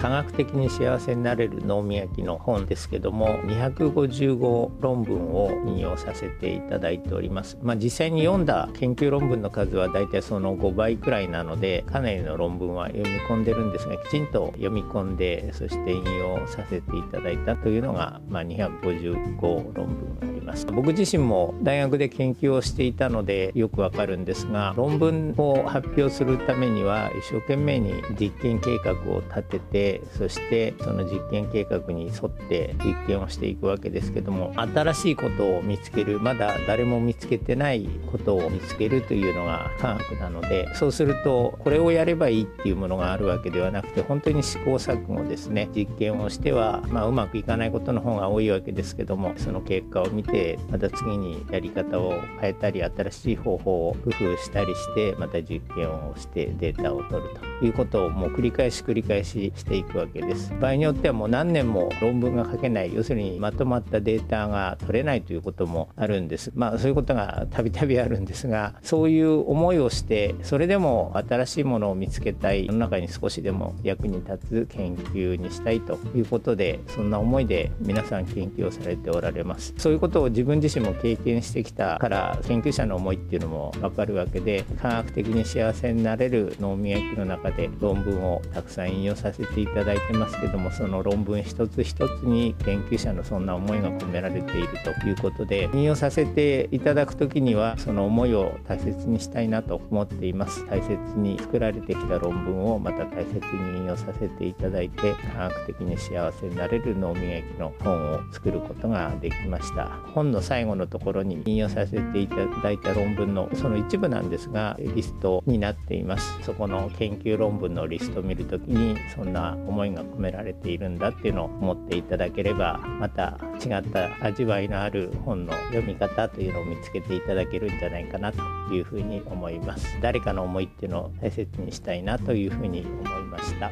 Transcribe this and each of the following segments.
科学的に幸せになれる脳みやきの本ですけども255論文を引用させていただいております。まあ、実際に読んだ研究論文の数はだいたいその5倍くらいなのでかなりの論文は読み込んでるんですがきちんと読み込んでそして引用させていただいたというのが、まあ、255論文ます僕自身も大学で研究をしていたのでよくわかるんですが論文を発表するためには一生懸命に実験計画を立ててそしてその実験計画に沿って実験をしていくわけですけども新しいことを見つけるまだ誰も見つけてないことを見つけるというのが科学なのでそうするとこれをやればいいっていうものがあるわけではなくて本当に試行錯誤ですね。実験をしては、まあ、うまくいかないことの方が多いわけですけどもその結果を見ててまた次にやり方を変えたり新しい方法を工夫したりしてまた実験をしてデータを取ると。いうことをもう繰り返し繰り返ししていくわけです。場合によってはもう何年も論文が書けない。要するにまとまったデータが取れないということもあるんです。まあそういうことがたびたびあるんですがそういう思いをしてそれでも新しいものを見つけたい。世の中に少しでも役に立つ研究にしたいということでそんな思いで皆さん研究をされておられます。そういうことを自分自身も経験してきたから研究者の思いっていうのも分かるわけで科学的に幸せになれる脳みやきの中で論文をたくさん引用させていただいてますけどもその論文一つ一つに研究者のそんな思いが込められているということで引用させていただく時にはその思いを大切にしたいなと思っています。大切に作られてきた論文をまた大切に引用させていただいて科学的に幸せになれる脳みやきの本を作ることができました。本の最後のところに引用させていただいた論文のその一部なんですがリストになっています。そこの研究論文のリストを見るときにそんな思いが込められているんだっていうのを思っていただければまた違った味わいのある本の読み方というのを見つけていただけるんじゃないかなというふうに思います。誰かの思いっていうのを大切にしたいなというふうに思いました。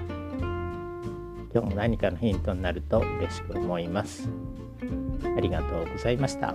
今日も何かのヒントになると嬉しく思います。ありがとうございました。